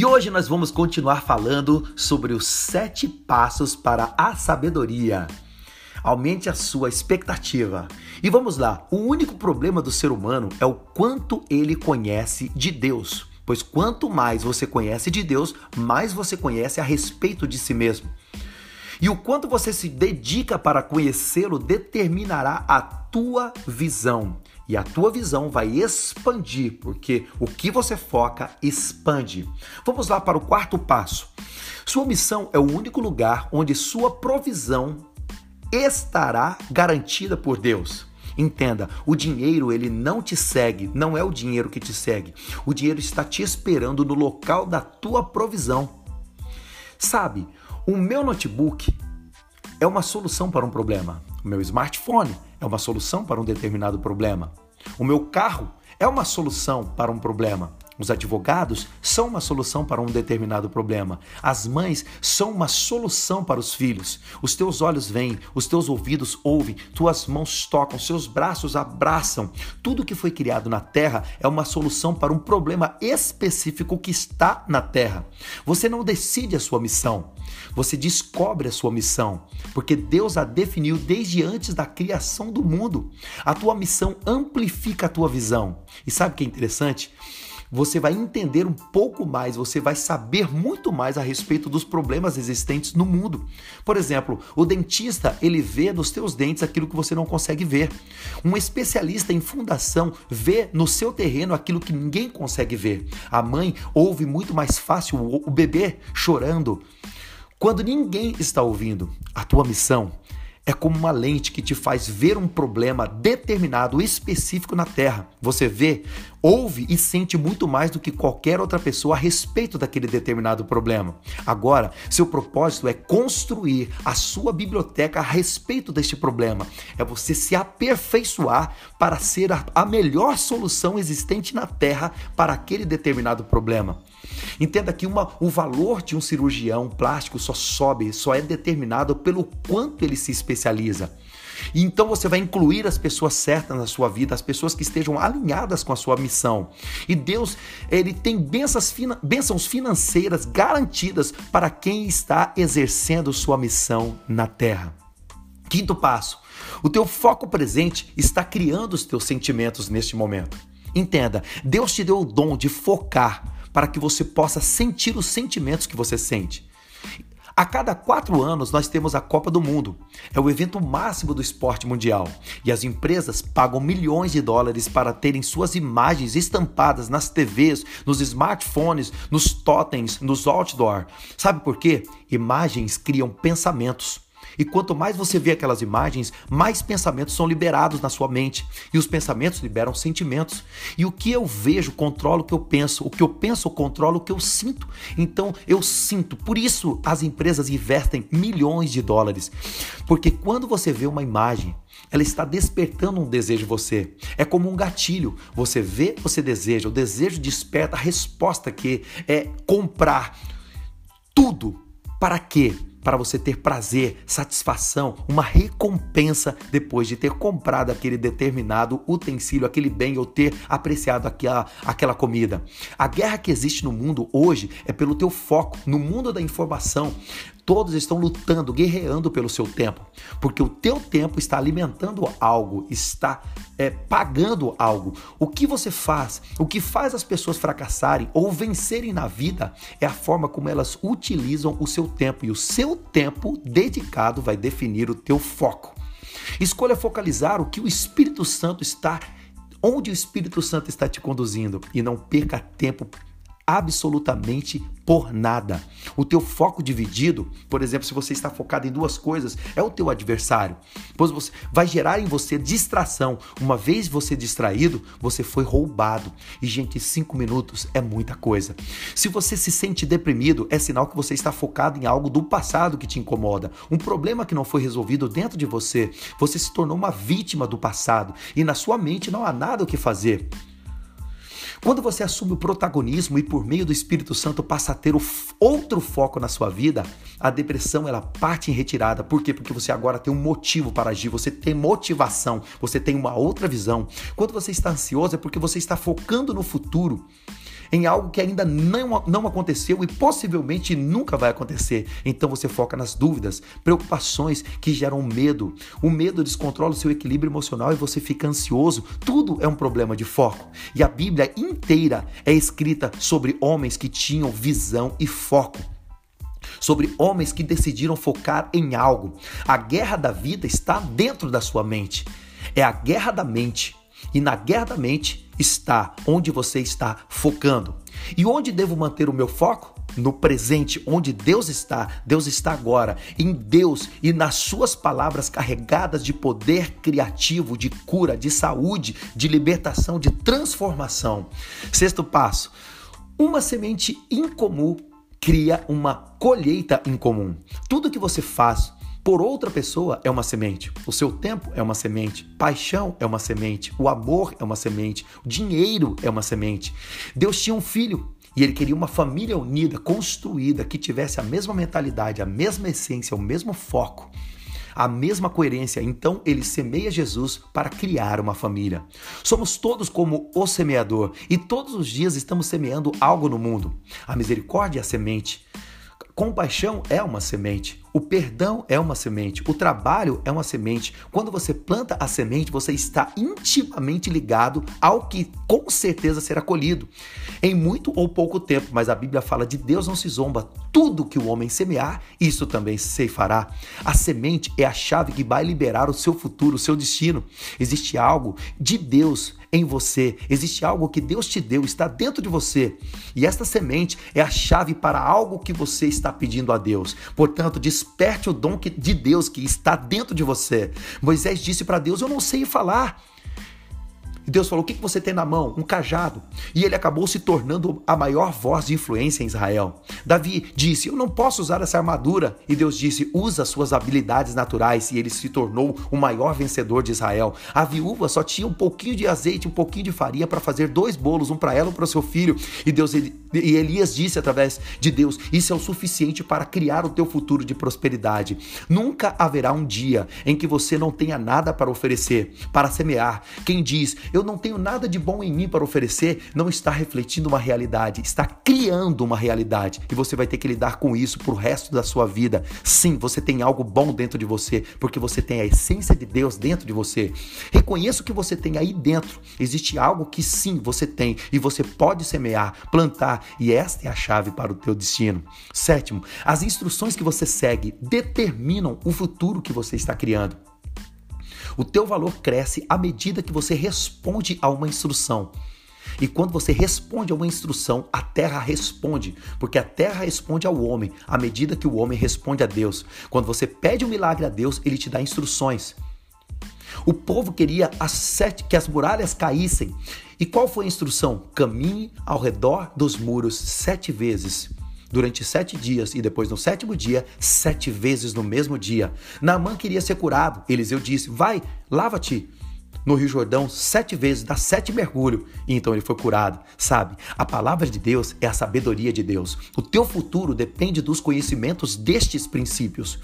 E hoje nós vamos continuar falando sobre os sete passos para a sabedoria. Aumente a sua expectativa. E vamos lá, o único problema do ser humano é o quanto ele conhece de Deus. Pois quanto mais você conhece de Deus, mais você conhece a respeito de si mesmo. E o quanto você se dedica para conhecê-lo determinará a tua visão. E a tua visão vai expandir, porque o que você foca expande. Vamos lá para o quarto passo. Sua missão é o único lugar onde sua provisão estará garantida por Deus. Entenda, o dinheiro ele não te segue, não é o dinheiro que te segue. O dinheiro está te esperando no local da tua provisão. Sabe, o meu notebook é uma solução para um problema. O meu smartphone é uma solução para um determinado problema. O meu carro é uma solução para um problema. Os advogados são uma solução para um determinado problema. As mães são uma solução para os filhos. Os teus olhos veem, os teus ouvidos ouvem, tuas mãos tocam, seus braços abraçam. Tudo que foi criado na terra é uma solução para um problema específico que está na terra. Você não decide a sua missão, você descobre a sua missão, porque Deus a definiu desde antes da criação do mundo. A tua missão amplifica a tua visão. E sabe o que é interessante? Você vai entender um pouco mais, você vai saber muito mais a respeito dos problemas existentes no mundo. Por exemplo, o dentista, ele vê nos teus dentes aquilo que você não consegue ver. Um especialista em fundação vê no seu terreno aquilo que ninguém consegue ver. A mãe ouve muito mais fácil o bebê chorando. Quando ninguém está ouvindo, a tua missão é como uma lente que te faz ver um problema determinado, específico na Terra. Você vê, ouve e sente muito mais do que qualquer outra pessoa a respeito daquele determinado problema. Agora, seu propósito é construir a sua biblioteca a respeito deste problema. É você se aperfeiçoar para ser a melhor solução existente na Terra para aquele determinado problema. Entenda que uma, o valor de um cirurgião plástico só sobe, só é determinado pelo quanto ele se especializa. E então você vai incluir as pessoas certas na sua vida, as pessoas que estejam alinhadas com a sua missão. E Deus, ele tem bênçãos, bênçãos financeiras garantidas para quem está exercendo sua missão na terra. Quinto passo: o teu foco presente está criando os teus sentimentos neste momento. Entenda, Deus te deu o dom de focar para que você possa sentir os sentimentos que você sente. A cada quatro anos nós temos a Copa do Mundo. É o evento máximo do esporte mundial. E as empresas pagam milhões de dólares para terem suas imagens estampadas nas TVs, nos smartphones, nos totens, nos outdoor. Sabe por quê? Imagens criam pensamentos. E quanto mais você vê aquelas imagens, mais pensamentos são liberados na sua mente. E os pensamentos liberam sentimentos. E o que eu vejo controla o que eu penso. O que eu penso controla o que eu sinto. Então eu sinto. Por isso as empresas investem milhões de dólares. Porque quando você vê uma imagem, ela está despertando um desejo em você. É como um gatilho. Você vê, você deseja. O desejo desperta a resposta que é comprar tudo. Para quê? Para você ter prazer, satisfação, uma recompensa depois de ter comprado aquele determinado utensílio, aquele bem ou ter apreciado aquela, aquela comida. A guerra que existe no mundo hoje é pelo teu foco, no mundo da informação. Todos estão lutando, guerreando pelo seu tempo, porque o teu tempo está alimentando algo, está é, pagando algo. O que você faz, o que faz as pessoas fracassarem ou vencerem na vida é a forma como elas utilizam o seu tempo e o seu tempo dedicado vai definir o teu foco. Escolha focalizar o que o Espírito Santo está onde o Espírito Santo está te conduzindo e não perca tempo absolutamente por nada. O teu foco dividido, por exemplo, se você está focado em duas coisas, é o teu adversário. Pois você vai gerar em você distração. Uma vez você distraído, você foi roubado. E gente, cinco minutos é muita coisa. Se você se sente deprimido, é sinal que você está focado em algo do passado que te incomoda, um problema que não foi resolvido dentro de você. Você se tornou uma vítima do passado e na sua mente não há nada o que fazer. Quando você assume o protagonismo e por meio do Espírito Santo passa a ter outro foco na sua vida, a depressão ela parte em retirada. Por quê? Porque você agora tem um motivo para agir, você tem motivação, você tem uma outra visão. Quando você está ansioso é porque você está focando no futuro. Em algo que ainda não, não aconteceu e possivelmente nunca vai acontecer. Então você foca nas dúvidas, preocupações que geram medo. O medo descontrola o seu equilíbrio emocional e você fica ansioso. Tudo é um problema de foco. E a Bíblia inteira é escrita sobre homens que tinham visão e foco sobre homens que decidiram focar em algo. A guerra da vida está dentro da sua mente. É a guerra da mente. E na guerra da mente está onde você está focando. E onde devo manter o meu foco? No presente, onde Deus está. Deus está agora em Deus e nas suas palavras carregadas de poder criativo, de cura, de saúde, de libertação, de transformação. Sexto passo: uma semente incomum cria uma colheita incomum. Tudo que você faz por outra pessoa é uma semente. O seu tempo é uma semente. Paixão é uma semente. O amor é uma semente. O dinheiro é uma semente. Deus tinha um filho e ele queria uma família unida, construída, que tivesse a mesma mentalidade, a mesma essência, o mesmo foco a mesma coerência. Então ele semeia Jesus para criar uma família. Somos todos como o semeador e todos os dias estamos semeando algo no mundo. A misericórdia é a semente. Compaixão é uma semente. O perdão é uma semente, o trabalho é uma semente. Quando você planta a semente, você está intimamente ligado ao que com certeza será colhido em muito ou pouco tempo. Mas a Bíblia fala de Deus não se zomba. Tudo que o homem semear, isso também se fará. A semente é a chave que vai liberar o seu futuro, o seu destino. Existe algo de Deus em você. Existe algo que Deus te deu, está dentro de você. E esta semente é a chave para algo que você está pedindo a Deus. Portanto, desperte o dom de Deus que está dentro de você. Moisés disse para Deus: Eu não sei falar. Deus falou: O que você tem na mão? Um cajado. E ele acabou se tornando a maior voz de influência em Israel. Davi disse: Eu não posso usar essa armadura. E Deus disse: Usa suas habilidades naturais. E ele se tornou o maior vencedor de Israel. A viúva só tinha um pouquinho de azeite, um pouquinho de farinha para fazer dois bolos, um para ela e um para o seu filho. E Deus e Elias disse através de Deus: Isso é o suficiente para criar o teu futuro de prosperidade. Nunca haverá um dia em que você não tenha nada para oferecer, para semear. Quem diz: Eu não tenho nada de bom em mim para oferecer, não está refletindo uma realidade, está criando uma realidade. E você vai ter que lidar com isso pro resto da sua vida. Sim, você tem algo bom dentro de você, porque você tem a essência de Deus dentro de você. Reconheça o que você tem aí dentro. Existe algo que sim você tem e você pode semear, plantar, e esta é a chave para o teu destino. Sétimo, as instruções que você segue determinam o futuro que você está criando. O teu valor cresce à medida que você responde a uma instrução. E quando você responde a uma instrução, a terra responde, porque a terra responde ao homem à medida que o homem responde a Deus. Quando você pede um milagre a Deus, ele te dá instruções. O povo queria as sete, que as muralhas caíssem. E qual foi a instrução? Caminhe ao redor dos muros sete vezes durante sete dias e depois no sétimo dia, sete vezes no mesmo dia. Naamã queria ser curado. Eliseu disse: Vai, lava-te no Rio Jordão sete vezes, dá sete mergulhos, e então ele foi curado. Sabe, a palavra de Deus é a sabedoria de Deus. O teu futuro depende dos conhecimentos destes princípios.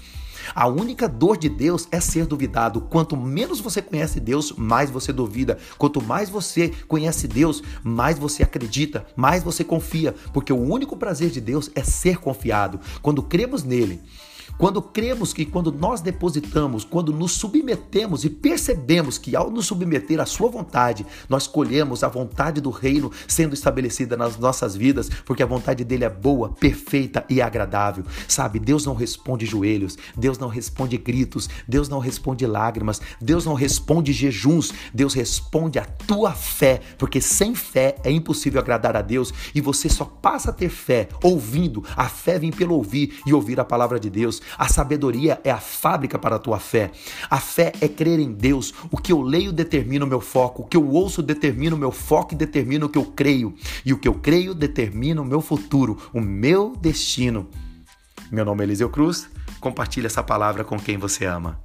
A única dor de Deus é ser duvidado. Quanto menos você conhece Deus, mais você duvida. Quanto mais você conhece Deus, mais você acredita, mais você confia, porque o único prazer de Deus é ser confiado. Quando cremos nele, quando cremos que quando nós depositamos, quando nos submetemos e percebemos que ao nos submeter à sua vontade, nós colhemos a vontade do reino sendo estabelecida nas nossas vidas, porque a vontade dele é boa, perfeita e agradável. Sabe, Deus não responde joelhos, Deus não responde gritos, Deus não responde lágrimas, Deus não responde jejuns, Deus responde a tua fé, porque sem fé é impossível agradar a Deus e você só passa a ter fé ouvindo. A fé vem pelo ouvir e ouvir a palavra de Deus. A sabedoria é a fábrica para a tua fé. A fé é crer em Deus. O que eu leio determina o meu foco. O que eu ouço determina o meu foco e determina o que eu creio. E o que eu creio determina o meu futuro, o meu destino. Meu nome é Eliseu Cruz. Compartilhe essa palavra com quem você ama.